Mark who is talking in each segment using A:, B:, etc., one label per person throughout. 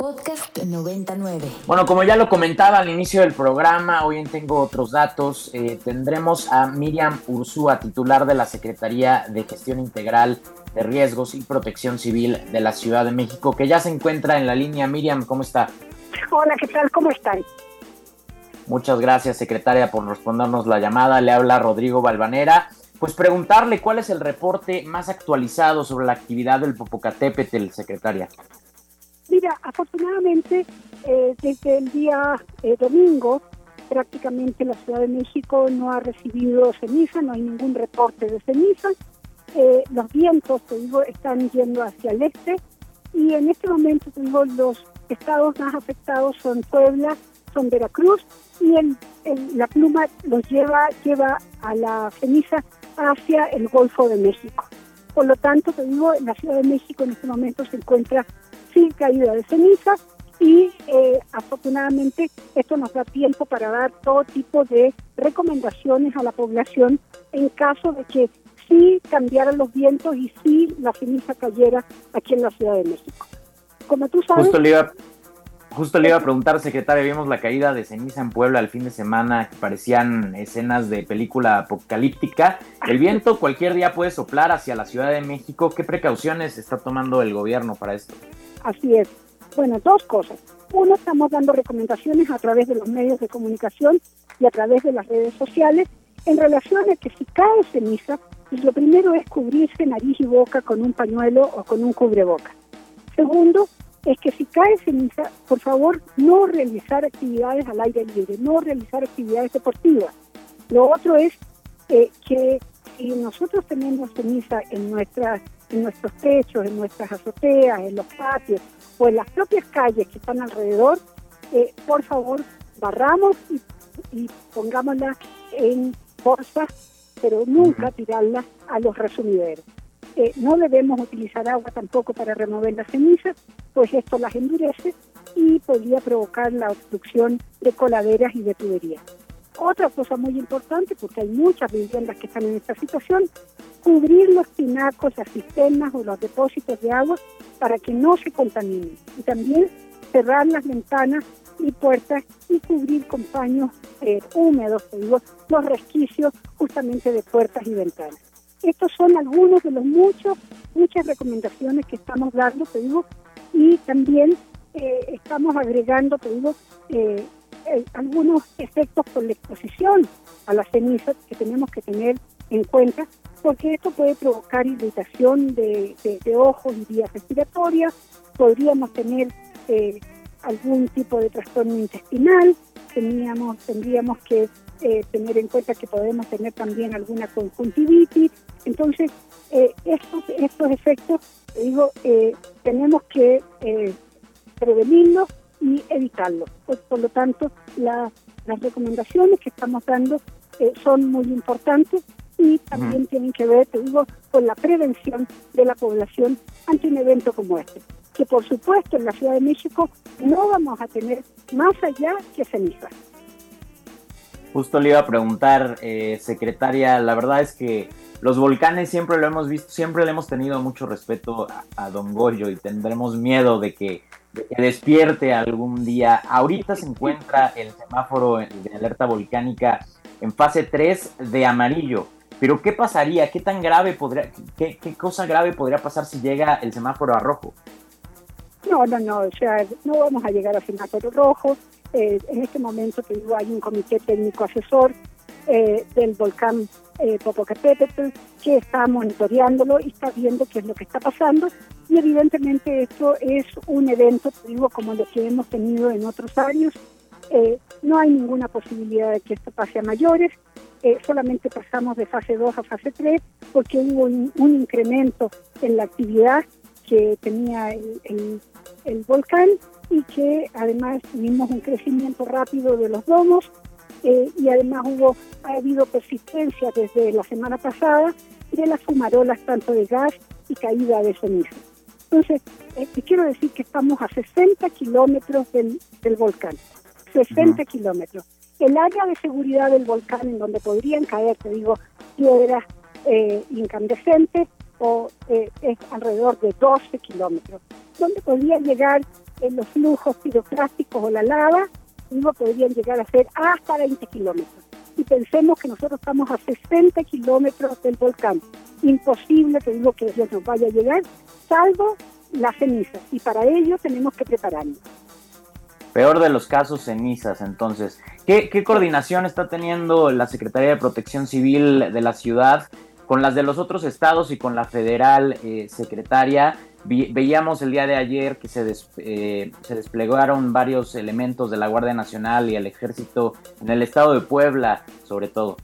A: Podcast 99.
B: Bueno, como ya lo comentaba al inicio del programa, hoy tengo otros datos. Eh, tendremos a Miriam Ursúa, titular de la Secretaría de Gestión Integral de Riesgos y Protección Civil de la Ciudad de México, que ya se encuentra en la línea. Miriam, ¿cómo está?
C: Hola, ¿qué tal? ¿Cómo están?
B: Muchas gracias, secretaria, por respondernos la llamada. Le habla Rodrigo Balvanera. Pues preguntarle cuál es el reporte más actualizado sobre la actividad del Popocatépetl, secretaria.
C: Mira, afortunadamente, eh, desde el día eh, domingo, prácticamente la Ciudad de México no ha recibido ceniza, no hay ningún reporte de ceniza. Eh, los vientos, te digo, están yendo hacia el este y en este momento, te digo, los estados más afectados son Puebla, son Veracruz y el, la pluma los lleva, lleva a la ceniza hacia el Golfo de México. Por lo tanto, te digo, la Ciudad de México en este momento se encuentra sin caída de ceniza y eh, afortunadamente esto nos da tiempo para dar todo tipo de recomendaciones a la población en caso de que sí cambiaran los vientos y sí la ceniza cayera aquí en la Ciudad de México. Como tú sabes...
B: Justo le iba, justo le iba a preguntar, secretaria, vimos la caída de ceniza en Puebla el fin de semana, que parecían escenas de película apocalíptica. El viento cualquier día puede soplar hacia la Ciudad de México. ¿Qué precauciones está tomando el gobierno para esto?
C: Así es. Bueno, dos cosas. Uno, estamos dando recomendaciones a través de los medios de comunicación y a través de las redes sociales en relación a que si cae ceniza, pues lo primero es cubrirse nariz y boca con un pañuelo o con un cubreboca. Segundo, es que si cae ceniza, por favor, no realizar actividades al aire libre, no realizar actividades deportivas. Lo otro es eh, que si nosotros tenemos ceniza en nuestras en nuestros techos, en nuestras azoteas, en los patios o en las propias calles que están alrededor, eh, por favor barramos y, y pongámoslas en bolsas, pero nunca tirarlas a los resumideros. Eh, no debemos utilizar agua tampoco para remover las cenizas, pues esto las endurece y podría provocar la obstrucción de coladeras y de tuberías. Otra cosa muy importante, porque hay muchas viviendas que están en esta situación, cubrir los tinacos, las cisternas o los depósitos de agua para que no se contaminen. Y también cerrar las ventanas y puertas y cubrir con paños eh, húmedos, digo, los resquicios justamente de puertas y ventanas. Estos son algunos de los muchos, muchas recomendaciones que estamos dando, te digo, y también eh, estamos agregando, te digo, eh, algunos efectos por la exposición a las cenizas que tenemos que tener en cuenta porque esto puede provocar irritación de, ojos y vías respiratorias, podríamos tener eh, algún tipo de trastorno intestinal, teníamos, tendríamos que eh, tener en cuenta que podemos tener también alguna conjuntivitis. Entonces, eh, estos, estos efectos, digo, tenemos que prevenirlos y evitarlos. Pues, por lo tanto, las recomendaciones que estamos dando son muy importantes y también tienen que ver, te digo, con la prevención de la población ante un evento como este. Que por supuesto en la Ciudad de México no vamos a tener más allá que cenizas.
B: Justo le iba a preguntar, eh, secretaria, la verdad es que los volcanes siempre lo hemos visto, siempre le hemos tenido mucho respeto a, Don Goyo y tendremos miedo de que, de que, despierte algún día. Ahorita se encuentra el semáforo de alerta volcánica en fase 3 de amarillo. Pero ¿qué pasaría? ¿Qué tan grave podría, qué, qué cosa grave podría pasar si llega el semáforo a rojo?
C: No, no, no, o sea, no vamos a llegar al semáforo rojo. Eh, en este momento, te digo, hay un comité técnico asesor eh, del volcán eh, Popocatépetl que está monitoreándolo y está viendo qué es lo que está pasando. Y evidentemente esto es un evento, te digo, como lo que hemos tenido en otros años. Eh, no hay ninguna posibilidad de que esto pase a mayores. Eh, solamente pasamos de fase 2 a fase 3 porque hubo un, incremento en la actividad que tenía el, volcán y que además tuvimos un crecimiento rápido de los domos eh, y además hubo ha habido persistencia desde la semana pasada de las fumarolas tanto de gas y caída de ceniza. Entonces, eh, te quiero decir que estamos a 60 kilómetros del, volcán, 60 kilómetros el área de seguridad del volcán en donde podrían caer, te digo, piedras eh, incandescentes o eh, es alrededor de 12 kilómetros, donde podrían llegar en los flujos piroclásticos o la lava, digo, podrían llegar a ser hasta 20 kilómetros. Y pensemos que nosotros estamos a 60 kilómetros del volcán. Imposible, te digo, que Dios nos vaya a llegar, salvo la ceniza. Y para ello tenemos que prepararnos.
B: Peor de los casos, cenizas. Entonces, ¿qué, ¿qué, coordinación está teniendo la Secretaría de Protección Civil de la ciudad con las de los otros estados y con la federal eh, secretaria? veíamos el día de ayer que se, eh, se desplegaron varios elementos de la Guardia Nacional y el Ejército en el estado de Puebla, sobre todo.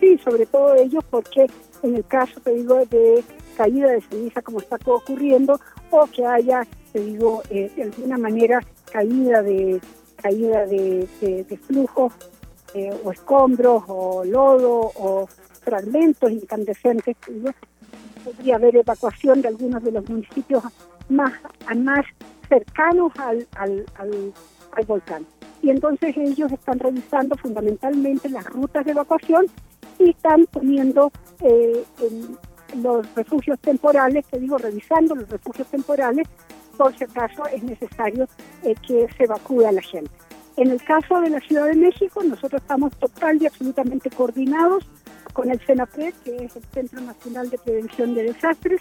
C: Sí, sobre todo ellos, porque en el caso, te digo, de caída de ceniza, como está ocurriendo, o que haya, te digo, eh, de alguna manera caída de caída de, de, flujos eh, o escombros o lodo o fragmentos incandescentes, podría haber evacuación de algunos de los municipios más, más cercanos al, al, volcán. Y entonces ellos están revisando fundamentalmente las rutas de evacuación y están poniendo eh, los refugios temporales, te digo, revisando los refugios temporales, por si acaso es necesario eh, que se evacúe a la gente. En el caso de la Ciudad de México, nosotros estamos total y absolutamente coordinados con el CENAPRED, que es el Centro Nacional de Prevención de Desastres.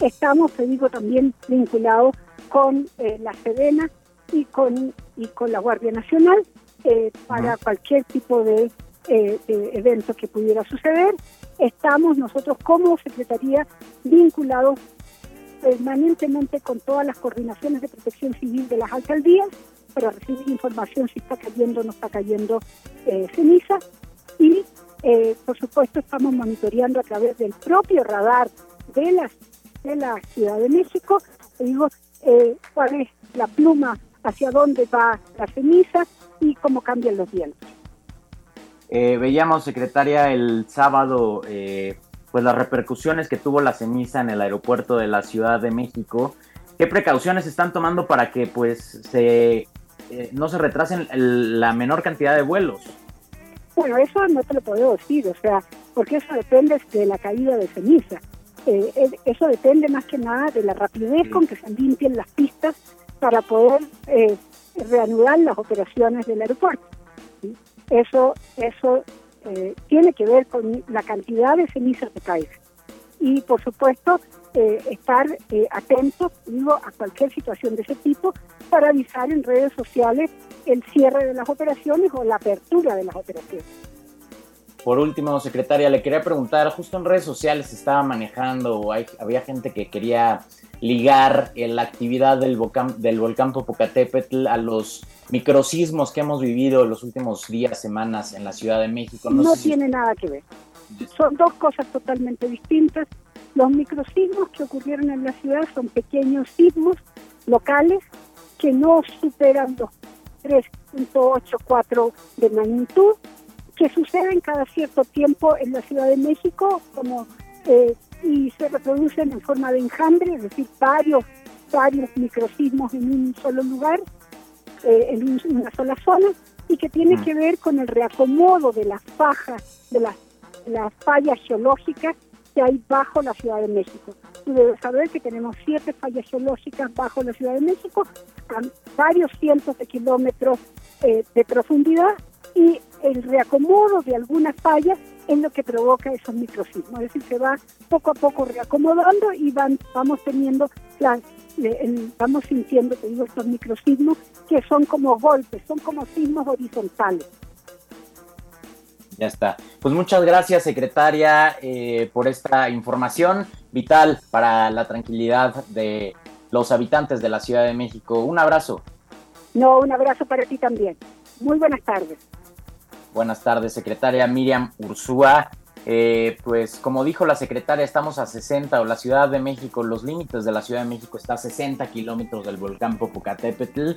C: Estamos, te digo, también vinculados con eh, la SEDENA y con, y con la Guardia Nacional eh, para cualquier tipo eh, de, evento que pudiera suceder. Estamos nosotros como Secretaría vinculados permanentemente con todas las coordinaciones de protección civil de las alcaldías para recibir información si está cayendo o no está cayendo ceniza y eh, por supuesto, estamos monitoreando a través del propio radar de la, de la Ciudad de México, digo, eh, cuál es la pluma, hacia dónde va la ceniza y cómo cambian los vientos.
B: Eh, veíamos, secretaria, el sábado, pues las repercusiones que tuvo la ceniza en el aeropuerto de la Ciudad de México. ¿Qué precauciones están tomando para que pues se, no se retrasen la menor cantidad de vuelos?
C: Bueno, eso no te lo puedo decir, o sea, porque eso depende de la caída de ceniza. Eh, eh, eso depende más que nada de la rapidez con que se limpien las pistas para poder eh, reanudar las operaciones del aeropuerto. Eso, eso tiene que ver con la cantidad de ceniza que cae. Y por supuesto, estar atentos digo, a cualquier situación de ese tipo para avisar en redes sociales el cierre de las operaciones o la apertura de las operaciones.
B: Por último, secretaria, le quería preguntar, justo en redes sociales se estaba manejando, o había gente que quería ligar la actividad del volcán, del volcán Popocatépetl a los microsismos que hemos vivido los últimos días, semanas en la Ciudad de México.
C: No, tiene nada que ver. Son dos cosas totalmente distintas. Los microsismos que ocurrieron en la ciudad son pequeños sismos locales que no superan los 3.84 de magnitud, que suceden cada cierto tiempo en la Ciudad de México, como eh, y se reproducen en forma de enjambre, es decir, varios, varios microsismos en un solo lugar, eh, en una sola zona, y que tiene que ver con el reacomodo de las fajas, de las, las fallas geológicas que hay bajo la Ciudad de México. Tú debes saber que tenemos siete fallas geológicas bajo la Ciudad de México, a varios cientos de kilómetros eh, de profundidad, y el reacomodo de algunas fallas es lo que provoca esos microsismos. Es decir, se va poco a poco reacomodando y van, vamos teniendo, la, vamos sintiendo, digo, estos microsismos que son como golpes, son como sismos horizontales.
B: Ya está. Pues muchas gracias, secretaria, eh, por esta información vital para la tranquilidad de los habitantes de la Ciudad de México. Un abrazo.
C: No, un abrazo para ti también. Muy buenas tardes.
B: Buenas tardes, secretaria Miriam Ursúa. Eh, pues como dijo la secretaria, estamos a 60, o la Ciudad de México, los límites de la Ciudad de México está a 60 kilómetros del volcán Popocatépetl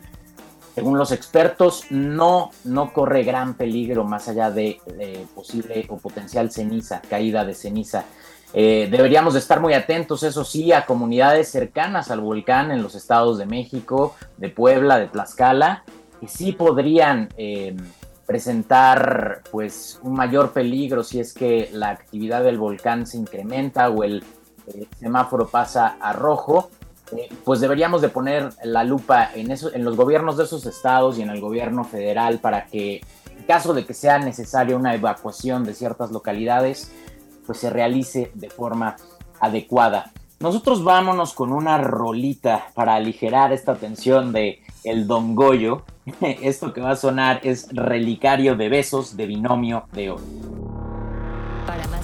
B: según los expertos, no, no corre gran peligro más allá de, posible o potencial ceniza, caída de ceniza. Eh, deberíamos de estar muy atentos, eso sí, a comunidades cercanas al volcán en los estados de México, de Puebla, de Tlaxcala, que sí podrían eh, presentar pues un mayor peligro si es que la actividad del volcán se incrementa o el semáforo pasa a rojo pues deberíamos de poner la lupa en, en los gobiernos de esos estados y en el gobierno federal para que en caso de que sea necesaria una evacuación de ciertas localidades, pues se realice de forma adecuada. Nosotros vámonos con una rolita para aligerar esta tensión de el Don Goyo. Esto que va a sonar es Relicario de Besos de Binomio de Oro.